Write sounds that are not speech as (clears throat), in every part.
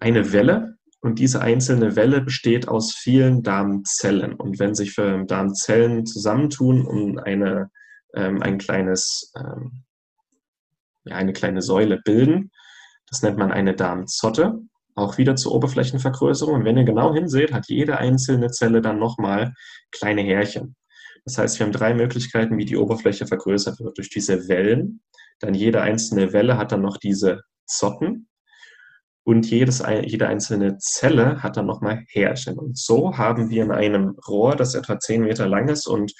eine Welle und diese einzelne Welle besteht aus vielen Darmzellen. Und wenn sich Darmzellen zusammentun und eine, ähm, ein kleines, ähm, ja, eine kleine Säule bilden, das nennt man eine Darmzotte, auch wieder zur Oberflächenvergrößerung. Und wenn ihr genau hinseht, hat jede einzelne Zelle dann nochmal kleine Härchen. Das heißt, wir haben drei Möglichkeiten, wie die Oberfläche vergrößert wird. Durch diese Wellen, dann jede einzelne Welle hat dann noch diese Zotten und jedes, jede einzelne Zelle hat dann nochmal Härchen. Und so haben wir in einem Rohr, das etwa 10 Meter lang ist und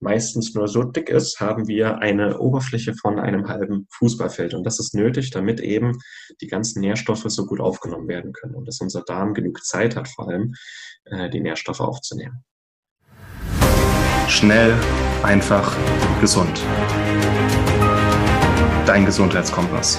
meistens nur so dick ist, haben wir eine Oberfläche von einem halben Fußballfeld. Und das ist nötig, damit eben die ganzen Nährstoffe so gut aufgenommen werden können und dass unser Darm genug Zeit hat, vor allem äh, die Nährstoffe aufzunehmen. Schnell, einfach, gesund. Dein Gesundheitskompass.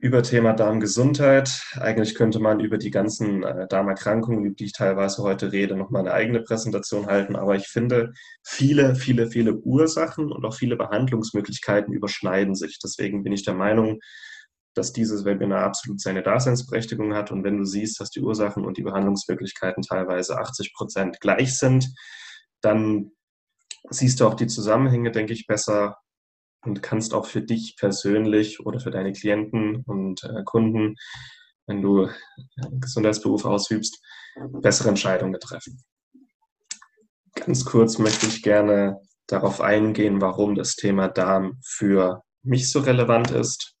Über Thema Darmgesundheit. Eigentlich könnte man über die ganzen äh, Darmerkrankungen, über die ich teilweise heute rede, nochmal eine eigene Präsentation halten. Aber ich finde, viele, viele, viele Ursachen und auch viele Behandlungsmöglichkeiten überschneiden sich. Deswegen bin ich der Meinung, dass dieses Webinar absolut seine Daseinsberechtigung hat. Und wenn du siehst, dass die Ursachen und die Behandlungsmöglichkeiten teilweise 80 Prozent gleich sind, dann siehst du auch die Zusammenhänge, denke ich, besser und kannst auch für dich persönlich oder für deine Klienten und äh, Kunden, wenn du einen Gesundheitsberuf ausübst, bessere Entscheidungen treffen. Ganz kurz möchte ich gerne darauf eingehen, warum das Thema Darm für mich so relevant ist.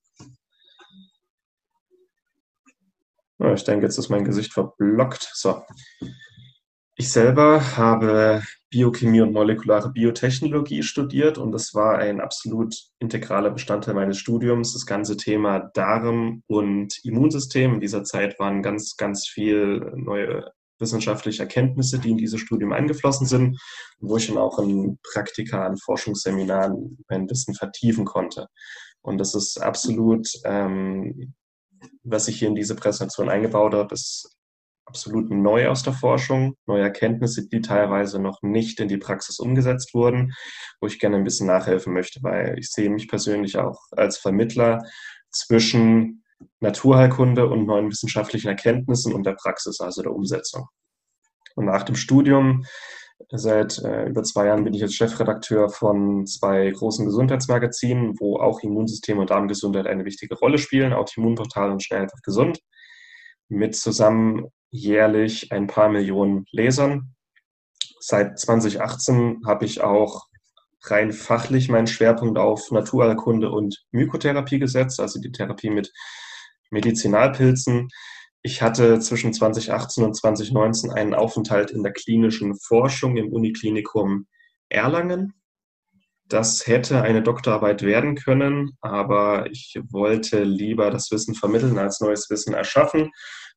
Ich denke, jetzt ist mein Gesicht verblockt. So. Ich selber habe Biochemie und molekulare Biotechnologie studiert und das war ein absolut integraler Bestandteil meines Studiums. Das ganze Thema Darm und Immunsystem. In dieser Zeit waren ganz, ganz viel neue wissenschaftliche Erkenntnisse, die in dieses Studium eingeflossen sind, wo ich dann auch in Praktika, an Forschungsseminaren mein Wissen vertiefen konnte. Und das ist absolut, ähm, was ich hier in diese Präsentation eingebaut habe, ist absolut neu aus der Forschung, neue Erkenntnisse, die teilweise noch nicht in die Praxis umgesetzt wurden, wo ich gerne ein bisschen nachhelfen möchte, weil ich sehe mich persönlich auch als Vermittler zwischen Naturheilkunde und neuen wissenschaftlichen Erkenntnissen und der Praxis, also der Umsetzung. Und nach dem Studium, seit äh, über zwei Jahren bin ich jetzt Chefredakteur von zwei großen Gesundheitsmagazinen, wo auch Immunsystem und Darmgesundheit eine wichtige Rolle spielen, auch Immunportal und Schnell einfach gesund mit zusammen jährlich ein paar Millionen Lesern. Seit 2018 habe ich auch rein fachlich meinen Schwerpunkt auf Naturheilkunde und Mykotherapie gesetzt, also die Therapie mit Medizinalpilzen. Ich hatte zwischen 2018 und 2019 einen Aufenthalt in der klinischen Forschung im Uniklinikum Erlangen. Das hätte eine Doktorarbeit werden können, aber ich wollte lieber das Wissen vermitteln als neues Wissen erschaffen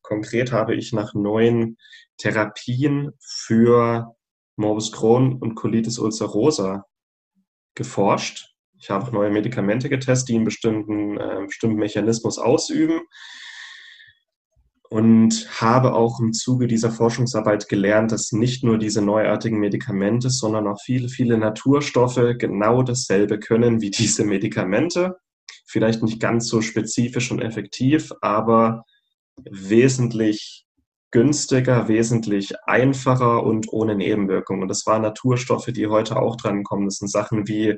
Konkret habe ich nach neuen Therapien für Morbus Crohn und Colitis ulcerosa geforscht. Ich habe neue Medikamente getestet, die einen bestimmten, äh, bestimmten Mechanismus ausüben und habe auch im Zuge dieser Forschungsarbeit gelernt, dass nicht nur diese neuartigen Medikamente, sondern auch viele, viele Naturstoffe genau dasselbe können wie diese Medikamente. Vielleicht nicht ganz so spezifisch und effektiv, aber wesentlich günstiger, wesentlich einfacher und ohne Nebenwirkungen. Und das waren Naturstoffe, die heute auch dran kommen. Das sind Sachen wie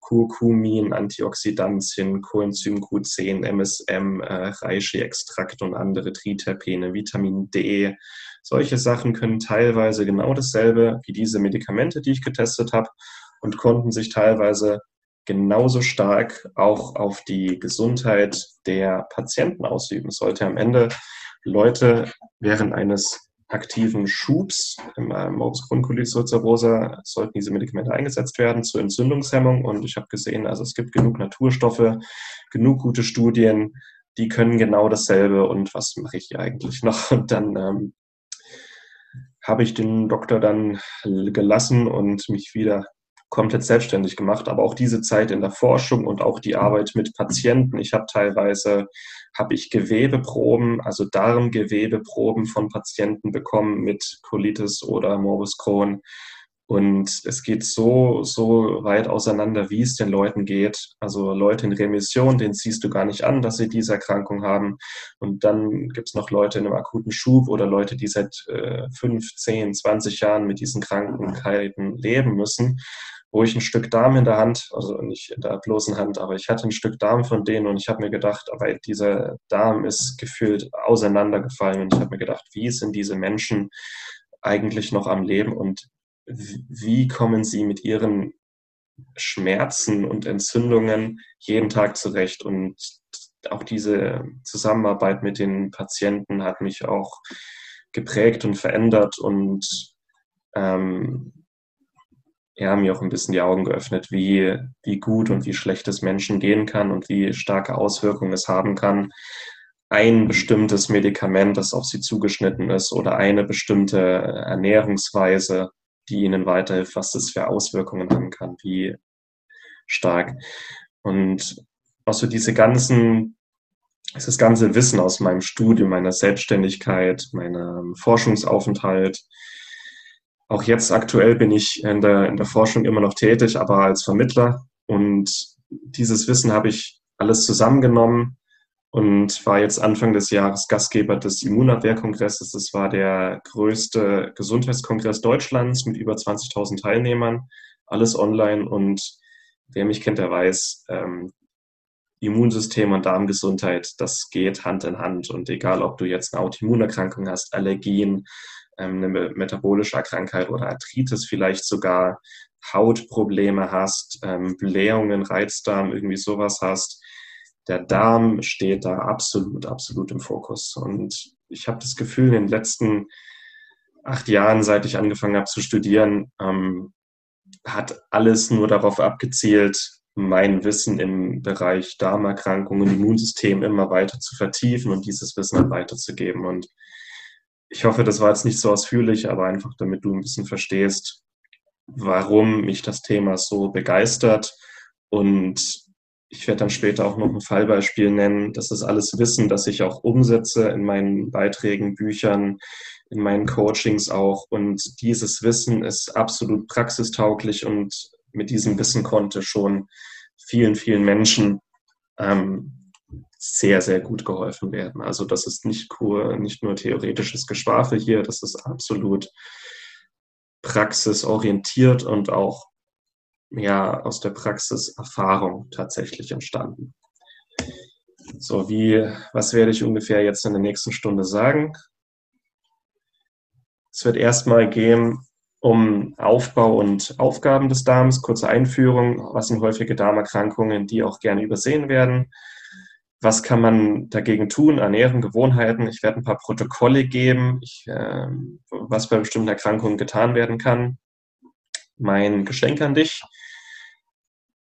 Kurkumin, Antioxidantien, Coenzym Q10, MSM, äh, Reishi-Extrakt und andere Triterpene, Vitamin D. Solche Sachen können teilweise genau dasselbe wie diese Medikamente, die ich getestet habe und konnten sich teilweise genauso stark auch auf die Gesundheit der Patienten ausüben. sollte am Ende Leute während eines aktiven Schubs im äh, Morbus Crohn-Colitis ulcerosa sollten diese Medikamente eingesetzt werden zur Entzündungshemmung. Und ich habe gesehen, also es gibt genug Naturstoffe, genug gute Studien, die können genau dasselbe. Und was mache ich hier eigentlich (laughs) noch? Und dann ähm, habe ich den Doktor dann gelassen und mich wieder komplett selbstständig gemacht, aber auch diese Zeit in der Forschung und auch die Arbeit mit Patienten. Ich habe teilweise habe ich Gewebeproben, also Darmgewebeproben von Patienten bekommen mit Colitis oder Morbus Crohn. Und es geht so, so weit auseinander, wie es den Leuten geht. Also Leute in Remission, denen siehst du gar nicht an, dass sie diese Erkrankung haben. Und dann gibt es noch Leute in einem akuten Schub oder Leute, die seit äh, 5, 10, 20 Jahren mit diesen Krankheiten leben müssen wo ich ein Stück Darm in der Hand, also nicht in der bloßen Hand, aber ich hatte ein Stück Darm von denen und ich habe mir gedacht, aber dieser Darm ist gefühlt auseinandergefallen und ich habe mir gedacht, wie sind diese Menschen eigentlich noch am Leben und wie kommen sie mit ihren Schmerzen und Entzündungen jeden Tag zurecht? Und auch diese Zusammenarbeit mit den Patienten hat mich auch geprägt und verändert und ähm, ja, mir auch ein bisschen die Augen geöffnet, wie, wie gut und wie schlecht es Menschen gehen kann und wie starke Auswirkungen es haben kann. Ein bestimmtes Medikament, das auf sie zugeschnitten ist oder eine bestimmte Ernährungsweise, die ihnen weiterhilft, was das für Auswirkungen haben kann, wie stark. Und auch so diese ganzen, das ganze Wissen aus meinem Studium, meiner Selbstständigkeit, meinem Forschungsaufenthalt, auch jetzt aktuell bin ich in der, in der Forschung immer noch tätig, aber als Vermittler. Und dieses Wissen habe ich alles zusammengenommen und war jetzt Anfang des Jahres Gastgeber des Immunabwehrkongresses. Das war der größte Gesundheitskongress Deutschlands mit über 20.000 Teilnehmern, alles online. Und wer mich kennt, der weiß, ähm, Immunsystem und Darmgesundheit, das geht Hand in Hand. Und egal, ob du jetzt eine Autoimmunerkrankung hast, Allergien, eine metabolische Krankheit oder Arthritis vielleicht sogar, Hautprobleme hast, ähm, Blähungen, Reizdarm, irgendwie sowas hast, der Darm steht da absolut, absolut im Fokus. Und ich habe das Gefühl, in den letzten acht Jahren, seit ich angefangen habe zu studieren, ähm, hat alles nur darauf abgezielt, mein Wissen im Bereich Darmerkrankungen Immunsystem immer weiter zu vertiefen und dieses Wissen weiterzugeben. Und ich hoffe, das war jetzt nicht so ausführlich, aber einfach damit du ein bisschen verstehst, warum mich das Thema so begeistert. Und ich werde dann später auch noch ein Fallbeispiel nennen. Das ist alles Wissen, das ich auch umsetze in meinen Beiträgen, Büchern, in meinen Coachings auch. Und dieses Wissen ist absolut praxistauglich und mit diesem Wissen konnte schon vielen, vielen Menschen ähm, sehr, sehr gut geholfen werden. Also das ist nicht, nur, nicht nur theoretisches Geschwafel hier, das ist absolut praxisorientiert und auch ja, aus der Praxis Erfahrung tatsächlich entstanden. So, wie, was werde ich ungefähr jetzt in der nächsten Stunde sagen? Es wird erstmal gehen um Aufbau und Aufgaben des Darms, kurze Einführung, was sind häufige Darmerkrankungen, die auch gerne übersehen werden, was kann man dagegen tun? Ernährung, Gewohnheiten. Ich werde ein paar Protokolle geben, ich, äh, was bei bestimmten Erkrankungen getan werden kann. Mein Geschenk an dich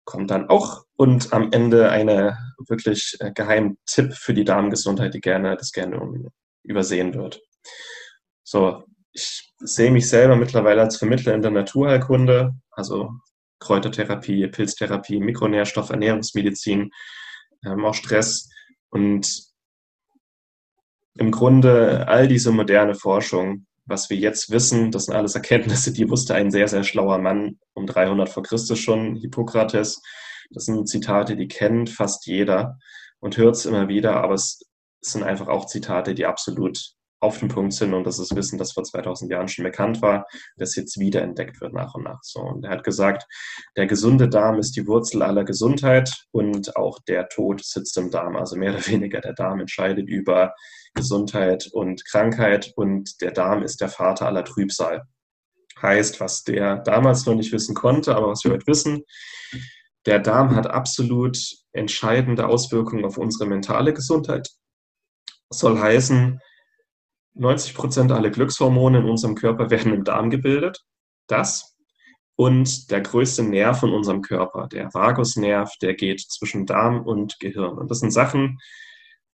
kommt dann auch und am Ende eine wirklich äh, geheimen Tipp für die Darmgesundheit, die gerne, das gerne übersehen wird. So, ich sehe mich selber mittlerweile als Vermittler in der Naturheilkunde, also Kräutertherapie, Pilztherapie, Mikronährstoff, Ernährungsmedizin ähm, auch Stress. Und im Grunde all diese moderne Forschung, was wir jetzt wissen, das sind alles Erkenntnisse, die wusste ein sehr, sehr schlauer Mann um 300 vor Christus schon, Hippokrates. Das sind Zitate, die kennt fast jeder und hört es immer wieder, aber es sind einfach auch Zitate, die absolut auf den Punkt sind und das ist Wissen, das vor 2000 Jahren schon bekannt war, das jetzt wieder entdeckt wird nach und nach. So, und er hat gesagt, der gesunde Darm ist die Wurzel aller Gesundheit und auch der Tod sitzt im Darm. Also mehr oder (laughs) weniger der Darm entscheidet über Gesundheit und Krankheit und der Darm ist der Vater aller Trübsal. Heißt, was der damals noch nicht wissen konnte, aber was wir heute wissen, der Darm hat absolut entscheidende Auswirkungen auf unsere mentale Gesundheit. soll heißen, 90 Prozent aller Glückshormone in unserem Körper werden im Darm gebildet. Das und der größte Nerv in unserem Körper, der Vagusnerv, der geht zwischen Darm und Gehirn. Und das sind Sachen,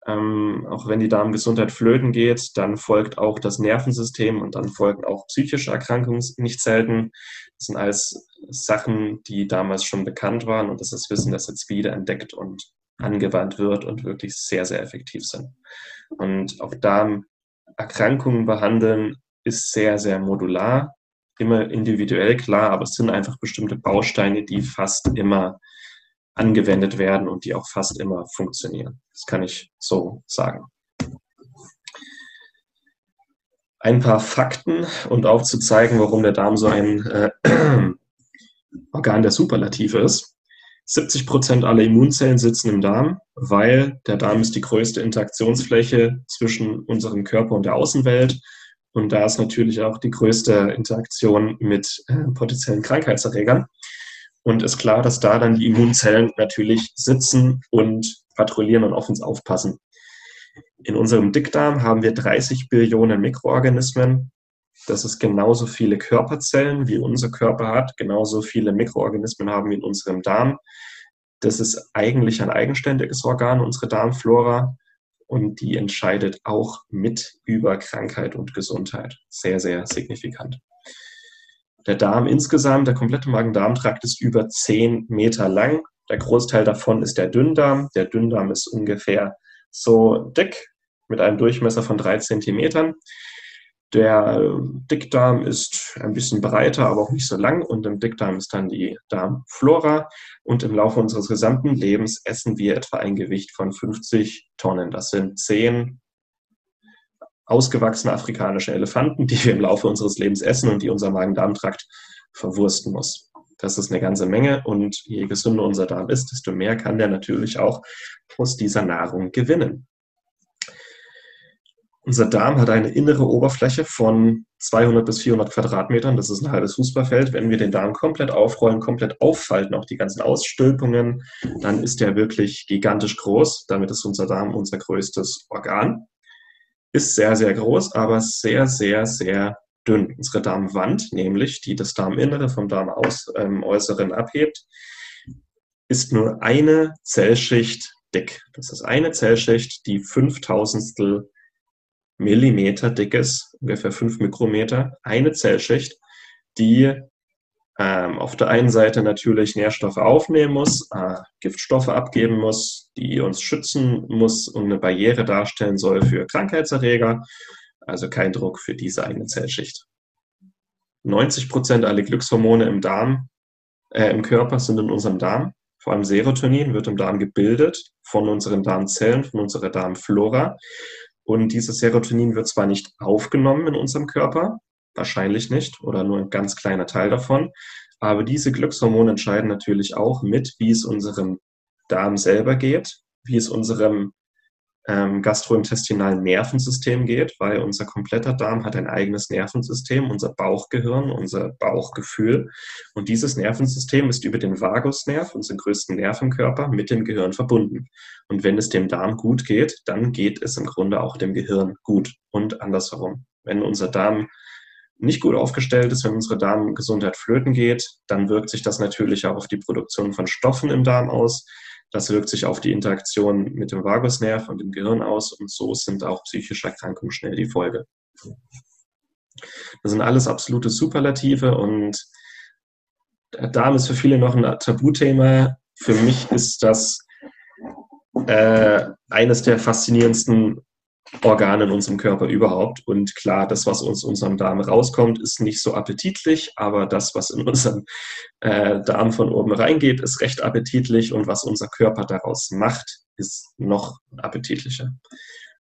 Ähm, auch wenn die Darmgesundheit flöten geht, dann folgt auch das Nervensystem und dann folgen auch psychische Erkrankungen nicht selten. Das sind alles Sachen, die damals schon bekannt waren und das ist Wissen, das jetzt wieder entdeckt und angewandt wird und wirklich sehr, sehr effektiv sind. Und auch Darmerkrankungen behandeln ist sehr, sehr modular, immer individuell klar, aber es sind einfach bestimmte Bausteine, die fast immer angewendet werden und die auch fast immer funktionieren. Das kann ich so sagen. Ein paar Fakten und aufzuzeigen, warum der Darm so ein äh, (clears throat) Organ der Superlative ist. 70 Prozent aller Immunzellen sitzen im Darm, weil der Darm ist die größte Interaktionsfläche zwischen unserem Körper und der Außenwelt. Und da ist natürlich auch die größte Interaktion mit äh, potenziellen Krankheitserregern. Und ist klar, dass da dann die Immunzellen natürlich sitzen und patrouillieren und auf uns aufpassen. In unserem Dickdarm haben wir 30 Billionen Mikroorganismen. Das ist genauso viele Körperzellen, wie unser Körper hat. Genauso viele Mikroorganismen haben wir in unserem Darm. Das ist eigentlich ein eigenständiges Organ, unsere Darmflora. Und die entscheidet auch mit über Krankheit und Gesundheit. Sehr, sehr signifikant. Der Darm insgesamt, der komplette Magen-Darm-Trakt ist über 10 Meter lang. Der Großteil davon ist der Dünndarm. Der Dünndarm ist ungefähr so dick mit einem Durchmesser von drei Zentimetern. Der Dickdarm ist ein bisschen breiter, aber auch nicht so lang. Und im Dickdarm ist dann die Darmflora. Und im Laufe unseres gesamten Lebens essen wir etwa ein Gewicht von 50 Tonnen. Das sind 10 ausgewachsene afrikanische Elefanten, die wir im Laufe unseres Lebens essen und die unser Magen-Darm-Trakt verwursten muss. Das ist eine ganze Menge und je gesünder unser Darm ist, desto mehr kann der natürlich auch aus dieser Nahrung gewinnen. Unser Darm hat eine innere Oberfläche von 200 bis 400 Quadratmetern. Das ist ein halbes Fußballfeld. Wenn wir den Darm komplett aufrollen, komplett auffalten, auch die ganzen Ausstülpungen, dann ist der wirklich gigantisch groß. Damit ist unser Darm unser größtes Organ ist sehr, sehr groß, aber sehr, sehr, sehr dünn. Unsere Darmwand, nämlich die das Darminnere vom Darmäußeren ähm, abhebt, ist nur eine Zellschicht dick. Das ist eine Zellschicht, die 5000 Millimeter dick ist, ungefähr 5 Mikrometer. Eine Zellschicht, die ähm, auf der einen Seite natürlich Nährstoffe aufnehmen muss, äh, Giftstoffe abgeben muss, die uns schützen muss und eine Barriere darstellen soll für Krankheitserreger, also kein Druck für diese eigene Zellschicht. 90 Prozent aller Glückshormone im Darm, äh, im Körper sind in unserem Darm. Vor allem Serotonin wird im Darm gebildet von unseren Darmzellen, von unserer Darmflora. Und dieses Serotonin wird zwar nicht aufgenommen in unserem Körper, Wahrscheinlich nicht oder nur ein ganz kleiner Teil davon. Aber diese Glückshormone entscheiden natürlich auch mit, wie es unserem Darm selber geht, wie es unserem ähm, gastrointestinalen Nervensystem geht, weil unser kompletter Darm hat ein eigenes Nervensystem, unser Bauchgehirn, unser Bauchgefühl. Und dieses Nervensystem ist über den Vagusnerv, unseren größten Nerv im Körper, mit dem Gehirn verbunden. Und wenn es dem Darm gut geht, dann geht es im Grunde auch dem Gehirn gut und andersherum. Wenn unser Darm nicht gut aufgestellt ist, wenn unsere Darmgesundheit flöten geht, dann wirkt sich das natürlich auch auf die Produktion von Stoffen im Darm aus. Das wirkt sich auf die Interaktion mit dem Vagusnerv und dem Gehirn aus und so sind auch psychische Erkrankungen schnell die Folge. Das sind alles absolute Superlative und Darm ist für viele noch ein Tabuthema. Für mich ist das äh, eines der faszinierendsten Organe in unserem Körper überhaupt. Und klar, das, was aus unserem Darm rauskommt, ist nicht so appetitlich, aber das, was in (laughs) unseren äh, Darm von oben reingeht, ist recht appetitlich und was unser Körper daraus macht, ist noch appetitlicher.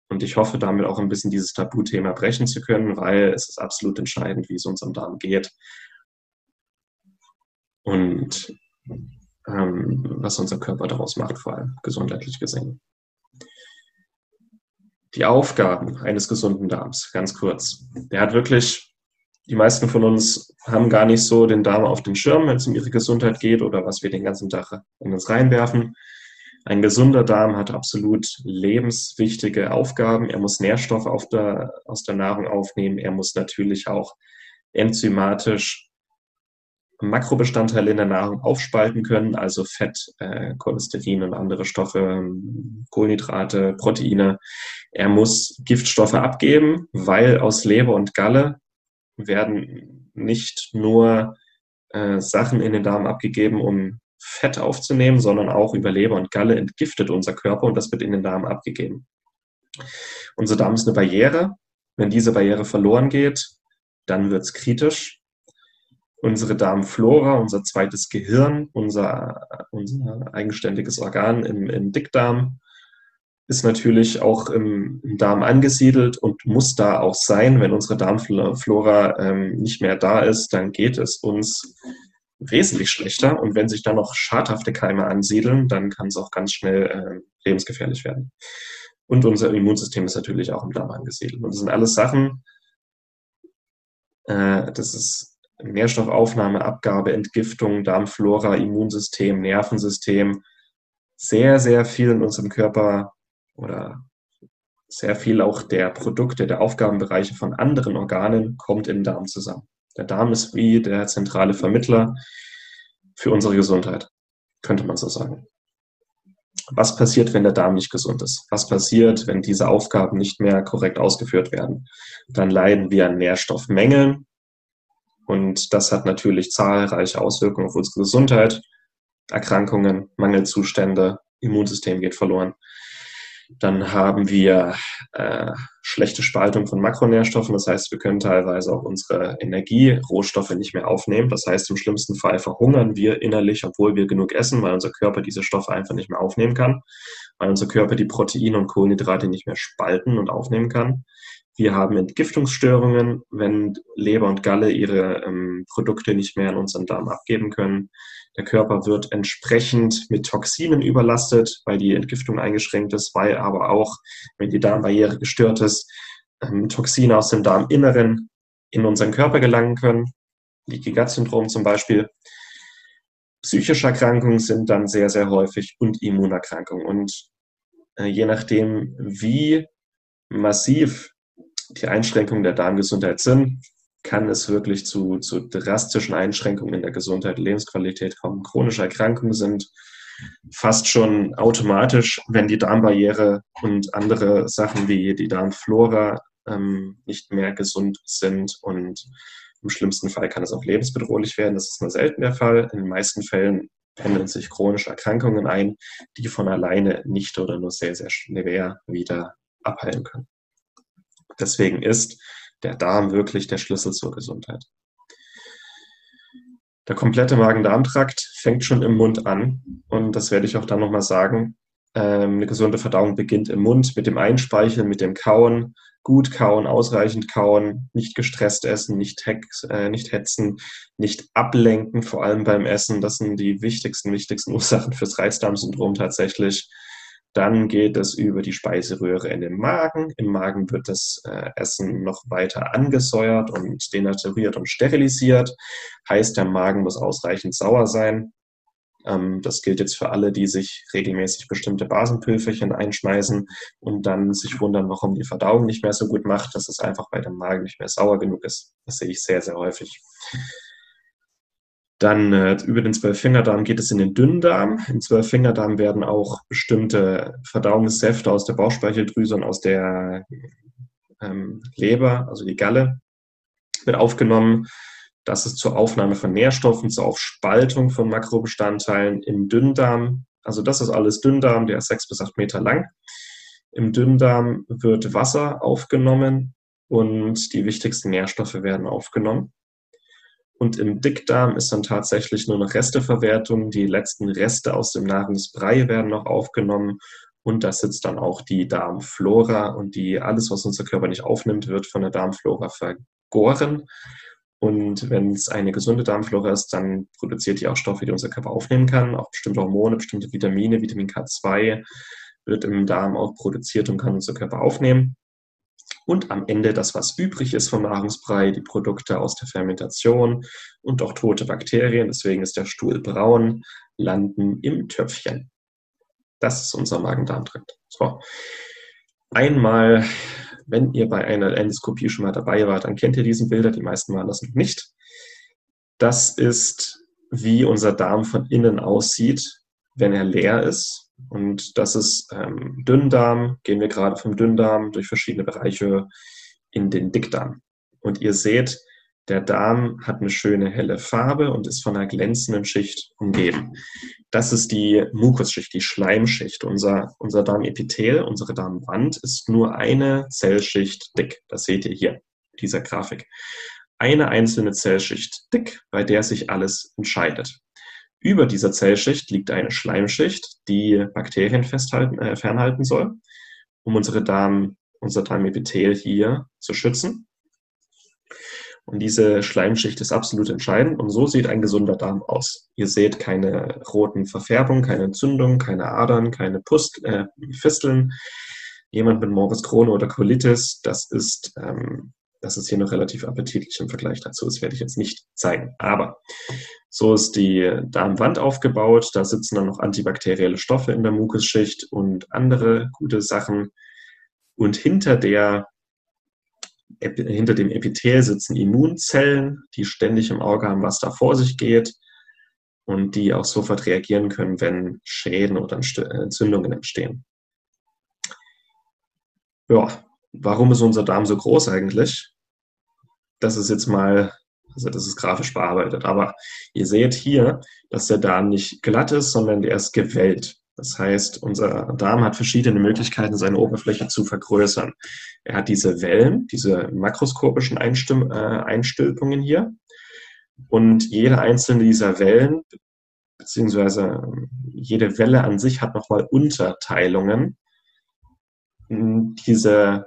Und ich hoffe, damit auch ein bisschen dieses Tabuthema brechen zu können, weil es ist absolut entscheidend, wie es unserem Darm geht. Und ähm, was unser Körper daraus macht, vor allem gesundheitlich gesehen. Die Aufgaben eines gesunden Darms, ganz kurz. Der hat wirklich, die meisten von uns haben gar nicht so den Darm auf dem Schirm, wenn es um ihre Gesundheit geht oder was wir den ganzen Tag in uns reinwerfen. Ein gesunder Darm hat absolut lebenswichtige Aufgaben. Er muss Nährstoffe der, aus der Nahrung aufnehmen. Er muss natürlich auch enzymatisch Makrobestandteile in der Nahrung aufspalten können, also Fett, äh, Cholesterin und andere Stoffe, Kohlenhydrate, Proteine. Er muss Giftstoffe abgeben, weil aus Leber und Galle werden nicht nur äh, Sachen in den Darm abgegeben, um Fett aufzunehmen, sondern auch über Leber und Galle entgiftet unser Körper und das wird in den Darm abgegeben. Unser Darm ist eine Barriere. Wenn diese Barriere verloren geht, dann wird es kritisch. Unsere Darmflora, unser zweites Gehirn, unser, unser eigenständiges Organ im, im Dickdarm, ist natürlich auch im, im, Darm angesiedelt und muss da auch sein. Wenn unsere Darmflora ähm, nicht mehr da ist, dann geht es uns wesentlich schlechter. Und wenn sich dann noch schadhafte Keime ansiedeln, dann kann es auch ganz schnell äh, lebensgefährlich werden. Und unser Immunsystem ist natürlich auch im Darm angesiedelt. Und das sind alles Sachen, äh, das ist Nährstoffaufnahme, Abgabe, Entgiftung, Darmflora, Immunsystem, Nervensystem. Sehr, sehr viel in unserem Körper oder sehr viel auch der Produkte, der Aufgabenbereiche von anderen Organen kommt im Darm zusammen. Der Darm ist wie der zentrale Vermittler für unsere Gesundheit, könnte man so sagen. Was passiert, wenn der Darm nicht gesund ist? Was passiert, wenn diese Aufgaben nicht mehr korrekt ausgeführt werden? Dann leiden wir an Nährstoffmängeln und das hat natürlich zahlreiche Auswirkungen auf unsere Gesundheit. Erkrankungen, Mangelzustände, Immunsystem geht verloren. Dann haben wir äh, schlechte Spaltung von Makronährstoffen. Das heißt, wir können teilweise auch unsere Energierohstoffe nicht mehr aufnehmen. Das heißt, im schlimmsten Fall verhungern wir innerlich, obwohl wir genug essen, weil unser Körper diese Stoffe einfach nicht mehr aufnehmen kann, weil unser Körper die Proteine und Kohlenhydrate nicht mehr spalten und aufnehmen kann. Wir haben Entgiftungsstörungen, wenn Leber und Galle ihre ähm, Produkte nicht mehr in unseren Darm abgeben können. Der Körper wird entsprechend mit Toxinen überlastet, weil die Entgiftung eingeschränkt ist, weil aber auch, wenn die Darmbarriere gestört ist, ähm, Toxine aus dem Darminneren in unseren Körper gelangen können. Leaky Gut Syndrom zum Beispiel. Psychische Erkrankungen sind dann sehr, sehr häufig und Immunerkrankungen. Und äh, je nachdem, wie massiv die Einschränkungen der Darmgesundheit sind, kann es wirklich zu, zu drastischen Einschränkungen in der Gesundheit, Lebensqualität kommen. Chronische Erkrankungen sind fast schon automatisch, wenn die Darmbarriere und andere Sachen wie die Darmflora ähm, nicht mehr gesund sind und im schlimmsten Fall kann es auch lebensbedrohlich werden. Das ist nur selten der Fall. In den meisten Fällen pendeln sich chronische Erkrankungen ein, die von alleine nicht oder nur sehr, sehr schwer wieder abheilen können. Deswegen ist der Darm wirklich der Schlüssel zur Gesundheit. Der komplette Magen-Darm-Trakt fängt schon im Mund an und das werde ich auch dann nochmal sagen. Ähm, eine gesunde Verdauung beginnt im Mund mit dem Einspeicheln, mit dem Kauen, gut kauen, ausreichend kauen, nicht gestresst essen, nicht, hex, äh, nicht hetzen, nicht ablenken, vor allem beim Essen. Das sind die wichtigsten, wichtigsten (laughs) Ursachen fürs Reizdarmsyndrom tatsächlich. Dann geht es über die Speiseröhre in den Magen. Im Magen wird das äh, Essen noch weiter angesäuert und denaturiert und sterilisiert. Heißt, der Magen muss ausreichend sauer sein. Ähm, das gilt jetzt für alle, die sich regelmäßig bestimmte Basenpülverchen einschmeißen und dann sich wundern, warum die Verdauung nicht mehr so gut macht, dass es einfach bei dem Magen nicht mehr sauer genug ist. Das sehe ich sehr, sehr häufig. Dann äh, über den Zwölffingerdarm geht es in den Dünndarm. Im Zwölffingerdarm werden auch bestimmte Verdauungssäfte aus der Bauchspeicheldrüse und aus der ähm, Leber, also die Galle, wird aufgenommen. Das ist zur Aufnahme von Nährstoffen, zur Aufspaltung von Makrobestandteilen im Dünndarm. Also das ist alles Dünndarm, der ist sechs bis acht Meter lang. Im Dünndarm wird Wasser aufgenommen und die wichtigsten Nährstoffe werden aufgenommen. Und im Dickdarm ist dann tatsächlich nur noch Resteverwertung. Die letzten Reste aus dem Nahrungsbrei werden noch aufgenommen. Und da sitzt dann auch die Darmflora. Und die, alles, was unser Körper nicht aufnimmt, wird von der Darmflora vergoren. Und wenn es eine gesunde Darmflora ist, dann produziert die auch Stoffe, die unser Körper aufnehmen kann. Auch bestimmte Hormone, bestimmte Vitamine, Vitamin K2 wird im Darm auch produziert und kann unser Körper aufnehmen. Und am Ende das, was übrig ist vom Nahrungsbrei, die Produkte aus der Fermentation und auch tote Bakterien, deswegen ist der Stuhl braun, landen im Töpfchen. Das ist unser Magen-Darm-Trakt. So. Einmal, wenn ihr bei einer Endoskopie schon mal dabei wart, dann kennt ihr diesen Bilder. Die meisten waren das noch nicht. Das ist, wie unser Darm von innen aussieht, wenn er leer ist. Und das ist ähm, Dünndarm. Gehen wir gerade vom Dünndarm durch verschiedene Bereiche in den Dickdarm. Und ihr seht, der Darm hat eine schöne helle Farbe und ist von einer glänzenden Schicht umgeben. Das ist die Mukusschicht, die Schleimschicht. Unser, unser Darmepithel, unsere Darmwand ist nur eine Zellschicht dick. Das seht ihr hier, dieser Grafik. Eine einzelne Zellschicht dick, bei der sich alles entscheidet. Über dieser Zellschicht liegt eine Schleimschicht, die Bakterien festhalten, äh, fernhalten soll, um unsere Darm, unser Darmepithel hier zu schützen. Und diese Schleimschicht ist absolut entscheidend. Und so sieht ein gesunder Darm aus. Ihr seht keine roten Verfärbungen, keine Entzündungen, keine Adern, keine Pust äh, Fisteln. Jemand mit Morbus Crohn oder Colitis, das ist, ähm, das ist hier noch relativ appetitlich im Vergleich dazu. Das werde ich jetzt nicht zeigen. Aber so ist die Darmwand aufgebaut. Da sitzen dann noch antibakterielle Stoffe in der Mukusschicht und andere gute Sachen. Und hinter der hinter dem Epithel sitzen Immunzellen, die ständig im Auge haben, was da vor sich geht und die auch sofort reagieren können, wenn Schäden oder Entzündungen entstehen. Ja, warum ist unser Darm so groß eigentlich? Das ist jetzt mal, also das ist grafisch bearbeitet, aber ihr seht hier, dass der Darm nicht glatt ist, sondern der ist gewellt. Das heißt, unser Darm hat verschiedene Möglichkeiten, seine Oberfläche zu vergrößern. Er hat diese Wellen, diese makroskopischen Einstimm äh, Einstülpungen hier. Und jede einzelne dieser Wellen, beziehungsweise jede Welle an sich hat nochmal Unterteilungen. Diese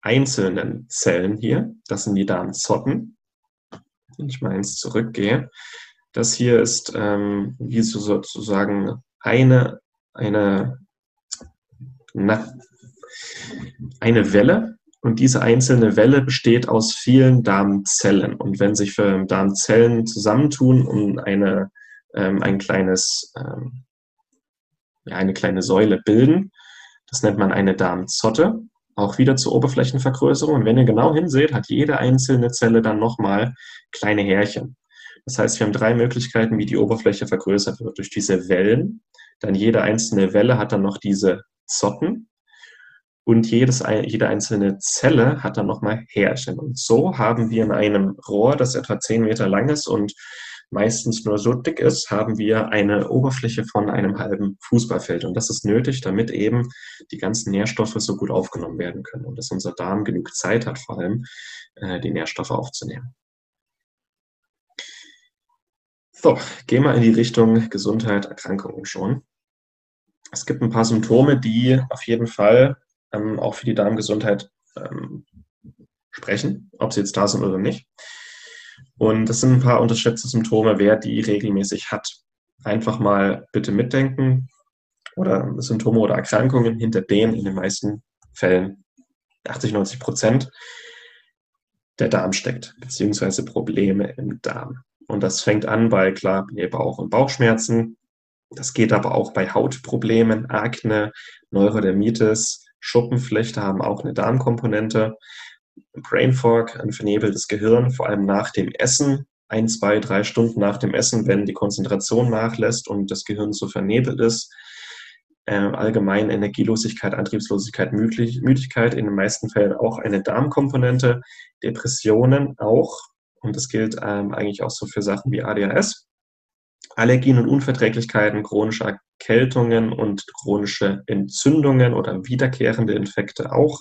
einzelnen Zellen hier, das sind die Darmzotten. Wenn ich mal eins zurückgehe, das hier ist ähm, wie so sozusagen eine, eine, na, eine Welle. Und diese einzelne Welle besteht aus vielen Darmzellen. Und wenn sich Darmzellen zusammentun und eine, ähm, ein kleines, ähm, ja, eine kleine Säule bilden, das nennt man eine Darmzotte, auch wieder zur Oberflächenvergrößerung. Und wenn ihr genau hinseht, hat jede einzelne Zelle dann nochmal kleine Härchen. Das heißt, wir haben drei Möglichkeiten, wie die Oberfläche vergrößert wird. Durch diese Wellen, dann jede einzelne Welle hat dann noch diese Zotten und jedes, jede einzelne Zelle hat dann nochmal Härchen. Und so haben wir in einem Rohr, das etwa 10 Meter lang ist und meistens nur so dick ist, haben wir eine Oberfläche von einem halben Fußballfeld. Und das ist nötig, damit eben die ganzen Nährstoffe so gut aufgenommen werden können und dass unser Darm genug Zeit hat, vor allem äh, die Nährstoffe aufzunehmen. So, gehen wir in die Richtung Gesundheit, Erkrankungen schon. Es gibt ein paar Symptome, die auf jeden Fall ähm, auch für die Darmgesundheit ähm, sprechen, ob sie jetzt da sind oder nicht. Und das sind ein paar unterschätzte Symptome, wer die regelmäßig hat. Einfach mal bitte mitdenken oder Symptome oder Erkrankungen, hinter denen in den meisten Fällen 80, 90 Prozent der Darm steckt, beziehungsweise Probleme im Darm. Und das fängt an bei klar Bauch- und Bauchschmerzen. Das geht aber auch bei Hautproblemen, Akne, Neurodermitis, Schuppenflechte haben auch eine Darmkomponente. Brain Fog, ein vernebeltes Gehirn, vor allem nach dem Essen, ein, zwei, drei Stunden nach dem Essen, wenn die Konzentration nachlässt und das Gehirn so vernebelt ist. Äh, allgemein Energielosigkeit, Antriebslosigkeit, Müdigkeit, in den meisten Fällen auch eine Darmkomponente. Depressionen auch, und das gilt ähm, eigentlich auch so für Sachen wie ADHS. Allergien und Unverträglichkeiten, chronische Erkältungen und chronische Entzündungen oder wiederkehrende Infekte auch.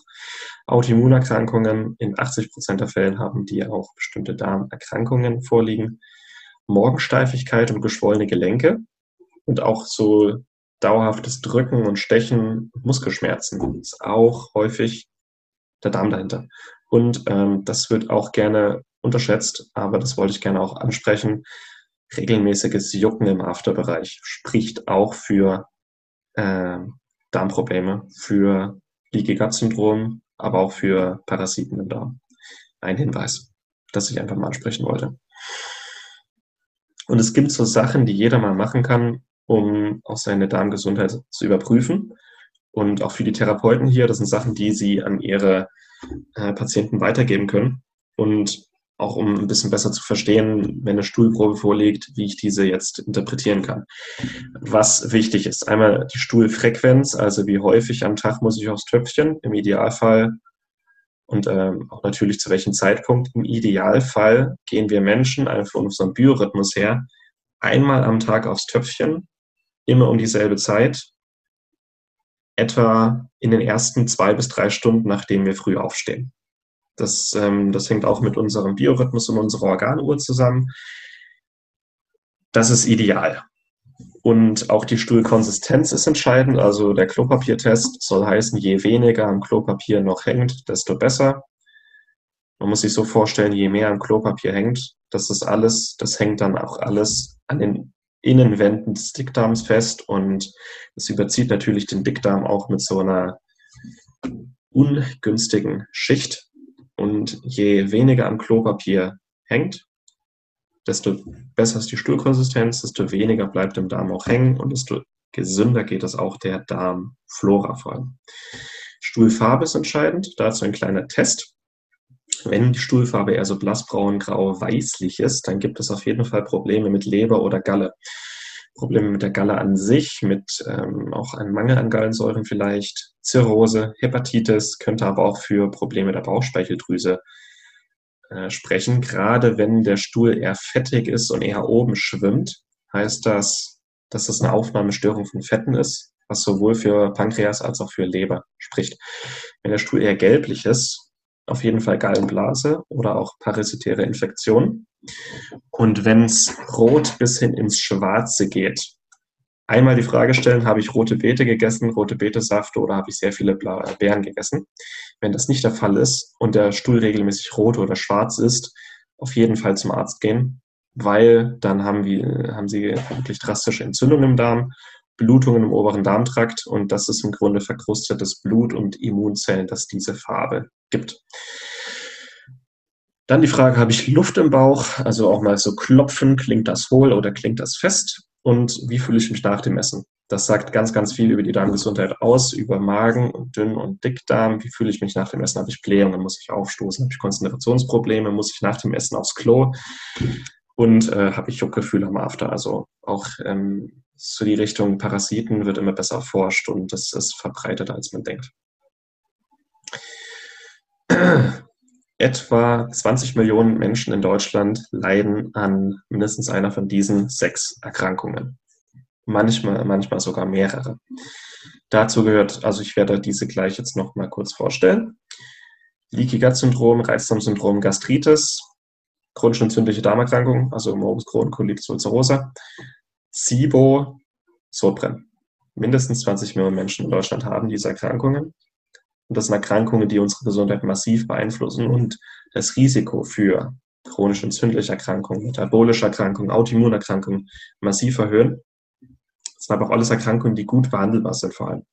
Autoimmunerkrankungen, in 80 Prozent der Fällen haben die auch bestimmte Darmerkrankungen vorliegen. Morgensteifigkeit und geschwollene Gelenke und auch so dauerhaftes Drücken und Stechen, Muskelschmerzen ist auch häufig der Darm dahinter. Und ähm, das wird auch gerne unterschätzt, aber das wollte ich gerne auch ansprechen. Regelmäßiges Jucken im Afterbereich spricht auch für äh, Darmprobleme, für Leaky Gut Syndrom, aber auch für Parasiten im Darm. Ein Hinweis, das ich einfach mal ansprechen wollte. Und es gibt so Sachen, die jeder mal machen kann, um auch seine Darmgesundheit zu überprüfen. Und auch für die Therapeuten hier, das sind Sachen, die sie an ihre äh, Patienten weitergeben können. Und auch um ein bisschen besser zu verstehen, wenn eine Stuhlprobe vorliegt, wie ich diese jetzt interpretieren kann. Was wichtig ist, einmal die Stuhlfrequenz, also wie häufig am Tag muss ich aufs Töpfchen, im Idealfall und ähm, auch natürlich zu welchem Zeitpunkt. Im Idealfall gehen wir Menschen einfach von unserem Biorhythmus her einmal am Tag aufs Töpfchen, immer um dieselbe Zeit, etwa in den ersten zwei bis drei Stunden, nachdem wir früh aufstehen. Das, ähm, das hängt auch mit unserem Biorhythmus und unserer Organuhr zusammen. Das ist ideal. Und auch die Stuhlkonsistenz ist entscheidend. Also der Klopapiertest soll heißen, je weniger am Klopapier noch hängt, desto besser. Man muss sich so vorstellen, je mehr am Klopapier hängt, das ist alles, das hängt dann auch alles an den Innenwänden des Dickdarms fest und es überzieht natürlich den Dickdarm auch mit so einer ungünstigen Schicht. Und je weniger am Klopapier hängt, desto besser ist die Stuhlkonsistenz, desto weniger bleibt im Darm auch hängen und desto gesünder geht es auch der Darmflora vor allem. Stuhlfarbe ist entscheidend, dazu ein kleiner Test. Wenn die Stuhlfarbe eher so blassbraun, grau, weißlich ist, dann gibt es auf jeden Fall Probleme mit Leber oder Galle. Probleme mit der Galle an sich, mit ähm, auch einem Mangel an Gallensäuren vielleicht, Zirrhose, Hepatitis, könnte aber auch für Probleme der Bauchspeicheldrüse äh, sprechen. Gerade wenn der Stuhl eher fettig ist und eher oben schwimmt, heißt das, dass das eine Aufnahmestörung von Fetten ist, was sowohl für Pankreas als auch für Leber spricht. Wenn der Stuhl eher gelblich ist, auf jeden Fall Gallenblase oder auch parasitäre Infektionen. Und wenn es rot bis hin ins Schwarze geht, einmal die Frage stellen, habe ich rote Beete gegessen, rote Beetesäfte oder habe ich sehr viele Beeren gegessen? Wenn das nicht der Fall ist und der Stuhl regelmäßig rot oder schwarz ist, auf jeden Fall zum Arzt gehen, weil dann haben, wir, haben sie wirklich drastische Entzündungen im Darm, Blutungen im oberen Darmtrakt und das ist im Grunde verkrustetes Blut und Immunzellen, das diese Farbe gibt. Dann die Frage, habe ich Luft im Bauch? Also auch mal so klopfen, klingt das hohl oder klingt das fest? Und wie fühle ich mich nach dem Essen? Das sagt ganz, ganz viel über die Darmgesundheit aus, über Magen und Dünn- und Dickdarm. Wie fühle ich mich nach dem Essen? Habe ich Blähungen? Muss ich aufstoßen? Habe ich Konzentrationsprobleme? Muss ich nach dem Essen aufs Klo? Und äh, habe ich Juckgefühle am After? Also auch ähm, so die Richtung Parasiten wird immer besser erforscht und das ist verbreiteter, als man denkt etwa 20 Millionen Menschen in Deutschland leiden an mindestens einer von diesen sechs Erkrankungen. Manchmal, manchmal sogar mehrere. Dazu gehört, also ich werde diese gleich jetzt noch mal kurz vorstellen. Leaky Gut Syndrom, Reizdarmsyndrom, Gastritis, chronisch entzündliche Darmerkrankung, also Morbus Crohn, Colitis ulcerosa, SIBO, Sodbrennen. Mindestens 20 Millionen Menschen in Deutschland haben diese Erkrankungen. Und das sind Erkrankungen, die unsere Gesundheit massiv beeinflussen und das Risiko für chronische entzündliche Erkrankungen, metabolische Erkrankungen, Autoimmunerkrankungen massiv erhöhen. Das sind aber auch alles Erkrankungen, die gut behandelbar sind vor allem.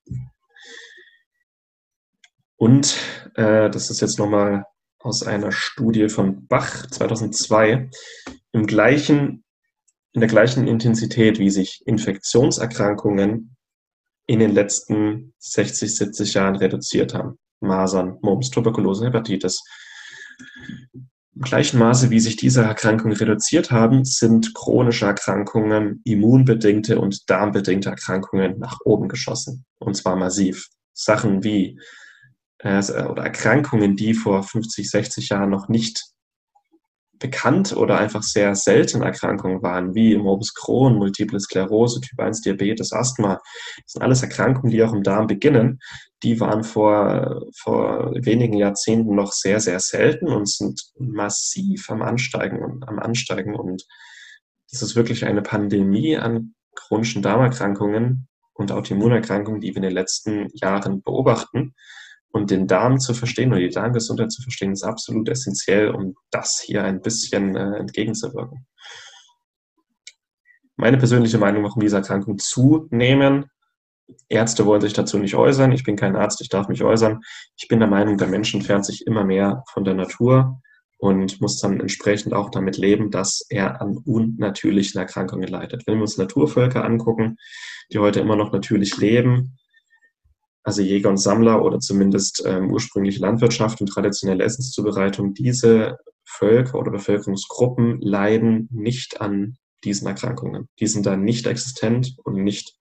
Und äh, das ist jetzt nochmal aus einer Studie von Bach 2002, im gleichen, in der gleichen Intensität, wie sich Infektionserkrankungen in den letzten 60, 70 Jahren reduziert haben. Masern, Mumps, Tuberkulose, Hepatitis. Im gleichen Maße, wie sich diese Erkrankungen reduziert haben, sind chronische Erkrankungen, immunbedingte und darmbedingte Erkrankungen nach oben geschossen. Und zwar massiv. Sachen wie äh, oder Erkrankungen, die vor 50, 60 Jahren noch nicht bekannt oder einfach sehr selten Erkrankungen waren, wie Morbus Crohn, Multiple Sklerose, Typ 1 Diabetes, Asthma. Das sind alles Erkrankungen, die auch im Darm beginnen. Die waren vor, vor wenigen Jahrzehnten noch sehr, sehr selten und sind massiv am Ansteigen und am Ansteigen. Und das ist wirklich eine Pandemie an chronischen Darmerkrankungen und Autoimmunerkrankungen, die wir in den letzten Jahren beobachten. Und den Darm zu verstehen oder die Darmgesundheit zu verstehen, ist absolut essentiell, um das hier ein bisschen äh, entgegenzuwirken. Meine persönliche Meinung, warum diese Erkrankungen zunehmen, Ärzte wollen sich dazu nicht äußern. Ich bin kein Arzt, ich darf mich äußern. Ich bin der Meinung, der Mensch entfernt sich immer mehr von der Natur und muss dann entsprechend auch damit leben, dass er an unnatürlichen Erkrankungen leidet. Wenn wir uns Naturvölker angucken, die heute immer noch natürlich leben, also Jäger und Sammler oder zumindest ähm, ursprüngliche Landwirtschaft und traditionelle Essenszubereitung, diese Völker oder Bevölkerungsgruppen leiden nicht an diesen Erkrankungen. Die sind dann nicht existent und nicht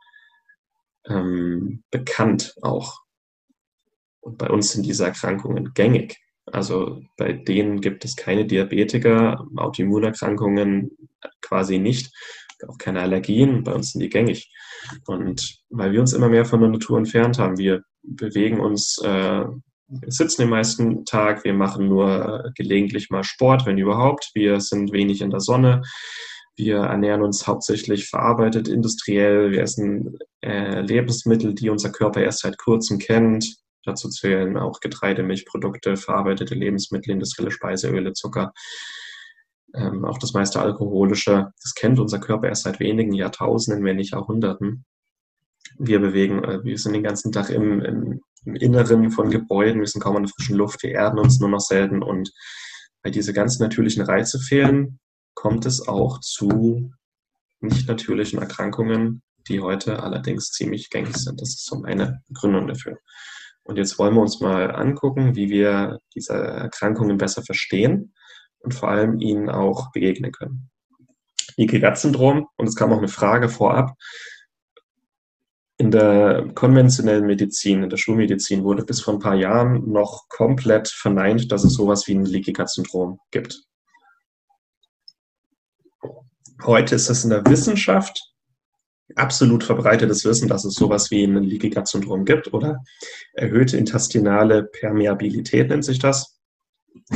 ähm, bekannt auch. Und bei uns sind diese Erkrankungen gängig. Also bei denen gibt es keine Diabetiker, Autoimmunerkrankungen quasi nicht, auch keine Allergien. Bei uns sind die gängig. Und weil wir uns immer mehr von der Natur entfernt haben, wir bewegen uns, äh, wir sitzen den meisten Tag, wir machen nur gelegentlich mal Sport, wenn überhaupt. Wir sind wenig in der Sonne. Wir ernähren uns hauptsächlich verarbeitet, industriell. Wir essen äh, Lebensmittel, die unser Körper erst seit kurzem kennt. Dazu zählen auch Getreide, Milchprodukte, verarbeitete Lebensmittel, industrielle Speiseöle, Zucker. Ähm, auch das meiste Alkoholische. Das kennt unser Körper erst seit wenigen Jahrtausenden, wenn nicht Jahrhunderten. Wir bewegen, äh, wir sind den ganzen Tag im, im, im Inneren von Gebäuden, wir sind kaum an der frischen Luft, wir erden uns nur noch selten und weil diese ganz natürlichen Reize fehlen, kommt es auch zu nicht natürlichen Erkrankungen, die heute allerdings ziemlich gängig sind. Das ist so meine Begründung dafür. Und jetzt wollen wir uns mal angucken, wie wir diese Erkrankungen besser verstehen und vor allem ihnen auch begegnen können. Leaky-Gut-Syndrom, und es kam auch eine Frage vorab, in der konventionellen Medizin, in der Schulmedizin wurde bis vor ein paar Jahren noch komplett verneint, dass es sowas wie ein Leaky Gut Syndrom gibt. Heute ist es in der Wissenschaft absolut verbreitetes Wissen, dass es sowas wie ein Leaky Gut Syndrom gibt oder erhöhte intestinale Permeabilität nennt sich das.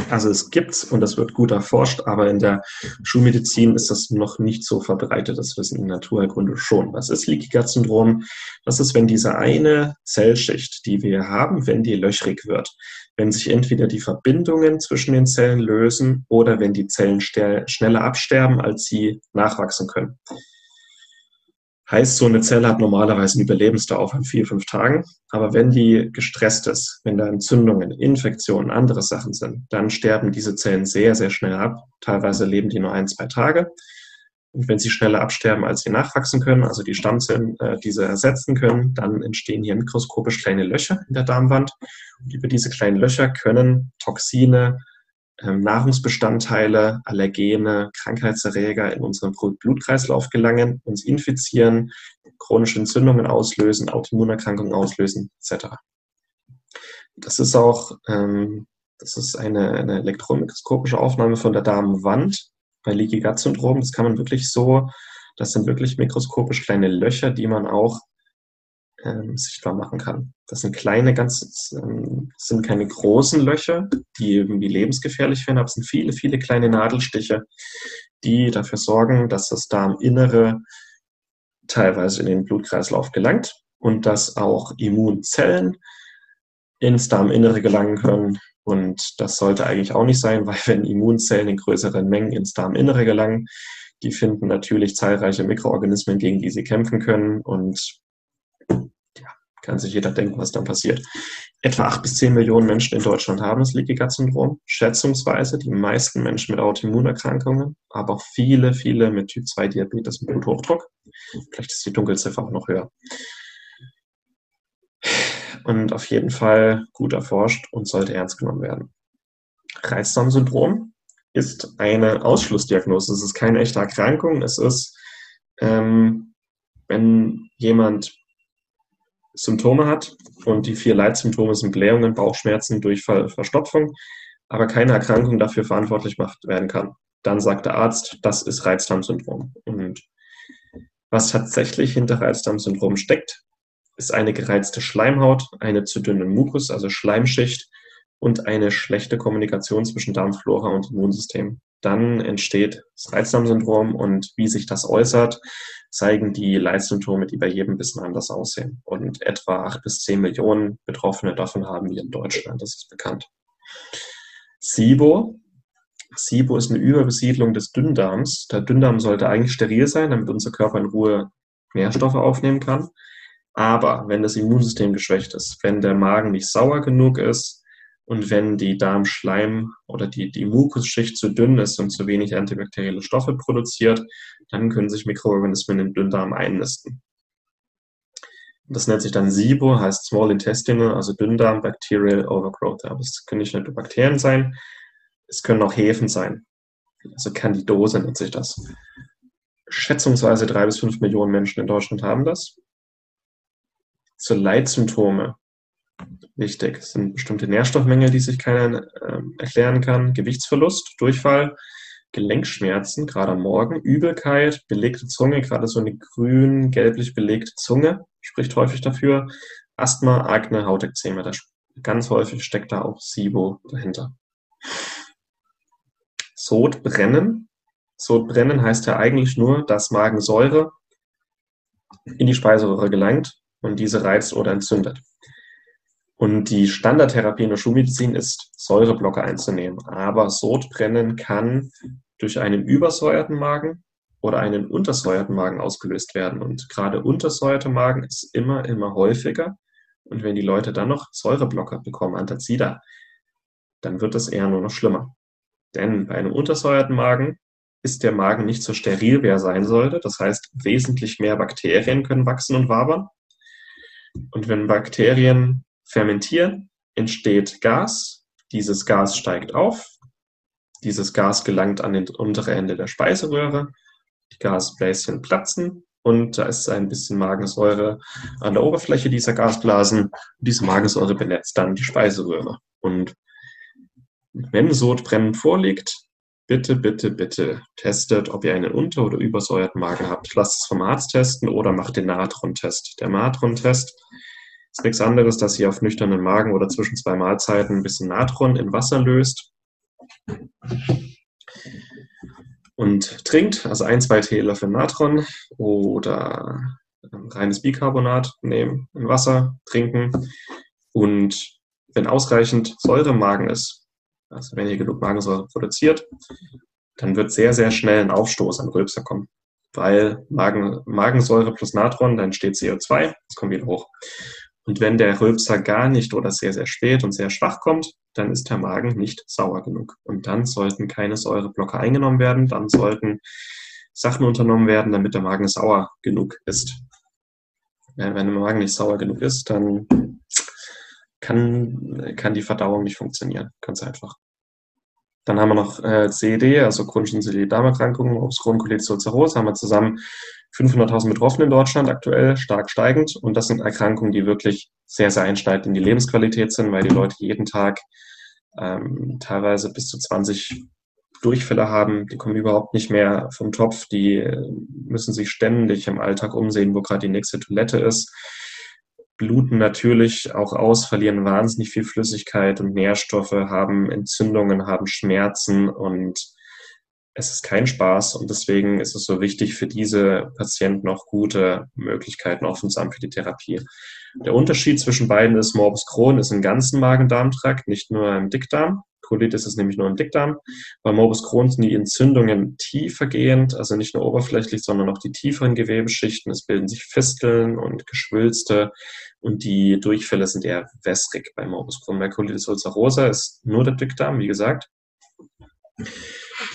Also es gibt's und das wird gut erforscht, aber in der Schulmedizin ist das noch nicht so verbreitetes Wissen in Naturheilkunde schon. Was ist Leaky Gut Syndrom? Das ist, wenn diese eine Zellschicht, die wir haben, wenn die löchrig wird, wenn sich entweder die Verbindungen zwischen den Zellen lösen oder wenn die Zellen schneller absterben, als sie nachwachsen können. Heißt, so eine Zelle hat normalerweise eine Überlebensdauer von vier, fünf Tagen. Aber wenn die gestresst ist, wenn da Entzündungen, Infektionen, andere Sachen sind, dann sterben diese Zellen sehr, sehr schnell ab. Teilweise leben die nur ein, zwei Tage. Und wenn sie schneller absterben, als sie nachwachsen können, also die Stammzellen äh, diese ersetzen können, dann entstehen hier mikroskopisch kleine Löcher in der Darmwand. Und über diese kleinen Löcher können Toxine, Nahrungsbestandteile, Allergene, Krankheitserreger in unseren Blutkreislauf gelangen, uns infizieren, chronische Entzündungen auslösen, Autoimmunerkrankungen auslösen, etc. Das ist auch ähm, das ist eine, eine elektronmikroskopische Aufnahme von der Darmwand bei Leaky Gut Syndrom, das kann man wirklich so, das sind wirklich mikroskopisch kleine Löcher, die man auch ähm, sichtbar machen kann. Das sind kleine, ganz, ähm, sind keine großen Löcher, die irgendwie lebensgefährlich werden, aber es sind viele, viele kleine Nadelstiche, die dafür sorgen, dass das Darminnere teilweise in den Blutkreislauf gelangt und dass auch Immunzellen ins Darminnere gelangen können, und das sollte eigentlich auch nicht sein, (laughs) weil wenn Immunzellen in größeren Mengen ins Darminnere gelangen, die finden natürlich zahlreiche Mikroorganismen, gegen die sie kämpfen können. Und kann sich jeder denken, was dann passiert. Etwa acht bis zehn Millionen Menschen in Deutschland haben das Leaky Gut Syndrom. Schätzungsweise die meisten Menschen mit Autoimmunerkrankungen, aber auch viele, viele mit Typ 2 Diabetes und Bluthochdruck. Vielleicht ist die Dunkelziffer auch noch höher und auf jeden Fall gut erforscht und sollte ernst genommen werden. Reizdarmsyndrom ist eine Ausschlussdiagnose. Es ist keine echte Erkrankung. Es ist, ähm, wenn jemand Symptome hat und die vier Leitsymptome sind Blähungen, Bauchschmerzen, Durchfall, Verstopfung, aber keine Erkrankung dafür verantwortlich gemacht werden kann. Dann sagt der Arzt, das ist Reizdarmsyndrom. Und was tatsächlich hinter Reizdarmsyndrom steckt, ist eine gereizte Schleimhaut, eine zu dünne Mukus, also Schleimschicht und eine schlechte Kommunikation zwischen Darmflora und Immunsystem. Dann entsteht das Reizdarmsyndrom und wie sich das äußert, zeigen die Leitsymptome, die bei jedem ein bisschen anders aussehen. Und etwa acht bis zehn Millionen Betroffene davon haben wir in Deutschland, das ist bekannt. SIBO. SIBO ist eine Überbesiedlung des Dünndarms. Der Dünndarm sollte eigentlich steril sein, damit unser Körper in Ruhe Nährstoffe aufnehmen kann. Aber wenn das Immunsystem geschwächt ist, wenn der Magen nicht sauer genug ist und wenn die Darmschleim oder die, die Mukusschicht zu dünn ist und zu wenig antibakterielle Stoffe produziert, dann können sich Mikroorganismen im Dünndarm einnisten. Das nennt sich dann SIBO, heißt Small Intestinal, also Dünndarm Bacterial Overgrowth. Aber es können nicht nur Bakterien sein. Es können auch Hefen sein. Also Candidose nennt sich das. Schätzungsweise drei bis fünf Millionen Menschen in Deutschland haben das. Zur Leitsymptome. Wichtig sind bestimmte Nährstoffmängel, die sich keiner äh, erklären kann. Gewichtsverlust, Durchfall, Gelenkschmerzen, gerade am Morgen, Übelkeit, belegte Zunge, gerade so eine grün, gelblich belegte Zunge, spricht häufig dafür. Asthma, Akne, Hautekzeme, da ganz häufig steckt da auch SIBO dahinter. Sodbrennen. Sodbrennen heißt ja eigentlich nur, dass Magensäure in die Speiseröhre gelangt und diese reizt oder entzündet. Und die Standardtherapie in der Schulmedizin ist, Säureblocker einzunehmen. Aber Sodbrennen kann durch einen übersäuerten Magen oder einen untersäuerten Magen ausgelöst werden. Und gerade untersäuerte Magen ist immer, immer häufiger. Und wenn die Leute dann noch Säureblocker bekommen, Antazida, dann wird es eher nur noch schlimmer. Denn bei einem untersäuerten Magen ist der Magen nicht so steril, wie er sein sollte. Das heißt, wesentlich mehr Bakterien können wachsen und wabern. Und wenn Bakterien fermentieren, entsteht Gas. Dieses Gas steigt auf. Dieses Gas gelangt an den untere Ende der Speiseröhre. Die Gasbläschen platzen und da ist ein bisschen Magensäure an der Oberfläche dieser Gasblasen. Diese Magensäure benetzt dann die Speiseröhre. Und wenn Sodbrennen vorliegt, bitte, bitte, bitte testet, ob ihr einen unter- oder übersäuerten Magen habt. Lasst es vom Arzt testen oder macht den Natron-Test. Der Natron-Test ist nichts anderes, dass ihr auf nüchternen Magen oder zwischen zwei Mahlzeiten ein bisschen Natron in Wasser löst und trinkt, also ein, zwei Teelöffel Natron oder reines Bicarbonat nehmen in Wasser, trinken und wenn ausreichend Säure im Magen ist, also wenn ihr genug Magensäure produziert, dann wird sehr, sehr schnell ein Aufstoß an Rülpser kommen. Weil Magen, Magensäure plus Natron, dann entsteht CO2, es kommt wieder hoch. Und wenn der Rülpser gar nicht oder sehr, sehr spät und sehr schwach kommt, dann ist der Magen nicht sauer genug. Und dann sollten keine Säureblocker eingenommen werden, dann sollten Sachen unternommen werden, damit der Magen sauer genug ist. Wenn der Magen nicht sauer genug ist, dann kann, kann die Verdauung nicht funktionieren. Ganz einfach. Dann haben wir noch äh, CED, also chronische Darmerkrankungen, Obstruon, Colitis ulcerosa, haben wir zusammen 500.000 Betroffene in Deutschland, aktuell stark steigend. Und das sind Erkrankungen, die wirklich sehr, sehr einschneidend in die Lebensqualität sind, weil die Leute jeden Tag ähm, teilweise bis zu 20 Durchfälle haben, die kommen überhaupt nicht mehr vom Topf, die äh, müssen sich ständig im Alltag umsehen, wo gerade die nächste Toilette ist bluten natürlich auch aus, verlieren wahnsinnig viel Flüssigkeit und Nährstoffe, haben Entzündungen, haben Schmerzen und es ist kein Spaß und deswegen ist es so wichtig für diese Patienten auch gute Möglichkeiten offen zu haben für die Therapie. Der Unterschied zwischen beiden ist, Morbus Crohn ist im ganzen Magen-Darm-Trakt, nicht nur im Dickdarm. Colitis ist nämlich nur im Dickdarm. Bei Morbus Crohn sind die Entzündungen tiefergehend, also nicht nur oberflächlich, sondern auch die tieferen Gewebeschichten. Es bilden sich Fisteln und Geschwülste und die Durchfälle sind eher wässrig bei Morbus Crohn. Bei Colitis ulcerosa ist nur der Dickdarm, wie gesagt.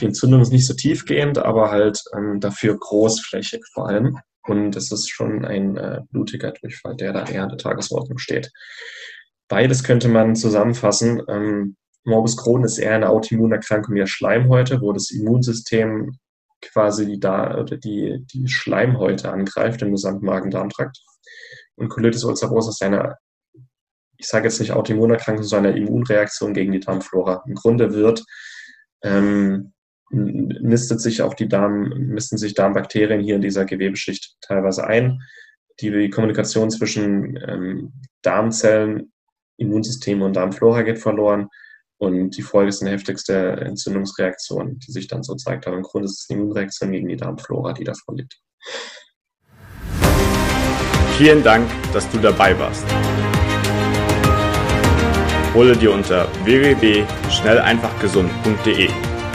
Die Entzündung ist nicht so tiefgehend, aber halt ähm, dafür großflächig vor allem. Und es ist schon ein äh, blutiger Durchfall, der da eher an der Tagesordnung steht. Beides könnte man zusammenfassen. Ähm, Morbus Crohn ist eher eine Autoimmunerkrankung der Schleimhäute, wo das Immunsystem quasi die, da, die, die Schleimhäute angreift im gesamten Magen-Darm-Trakt. Und Colitis ulcerosa ist eine, ich sage jetzt nicht Autoimmunerkrankung, sondern eine Immunreaktion gegen die Darmflora. Im Grunde wird, ähm, nistet sich auch die Darm, nisten sich Darmbakterien hier in dieser Gewebeschicht teilweise ein. Die Kommunikation zwischen ähm, Darmzellen, Immunsystem und Darmflora geht verloren. Und die Folge ist eine heftigste Entzündungsreaktion, die sich dann so zeigt. Aber im Grunde ist es eine Immunreaktion gegen die Darmflora, die da vorliegt. Vielen Dank, dass du dabei warst. Hole dir unter www.schnelleinfachgesund.de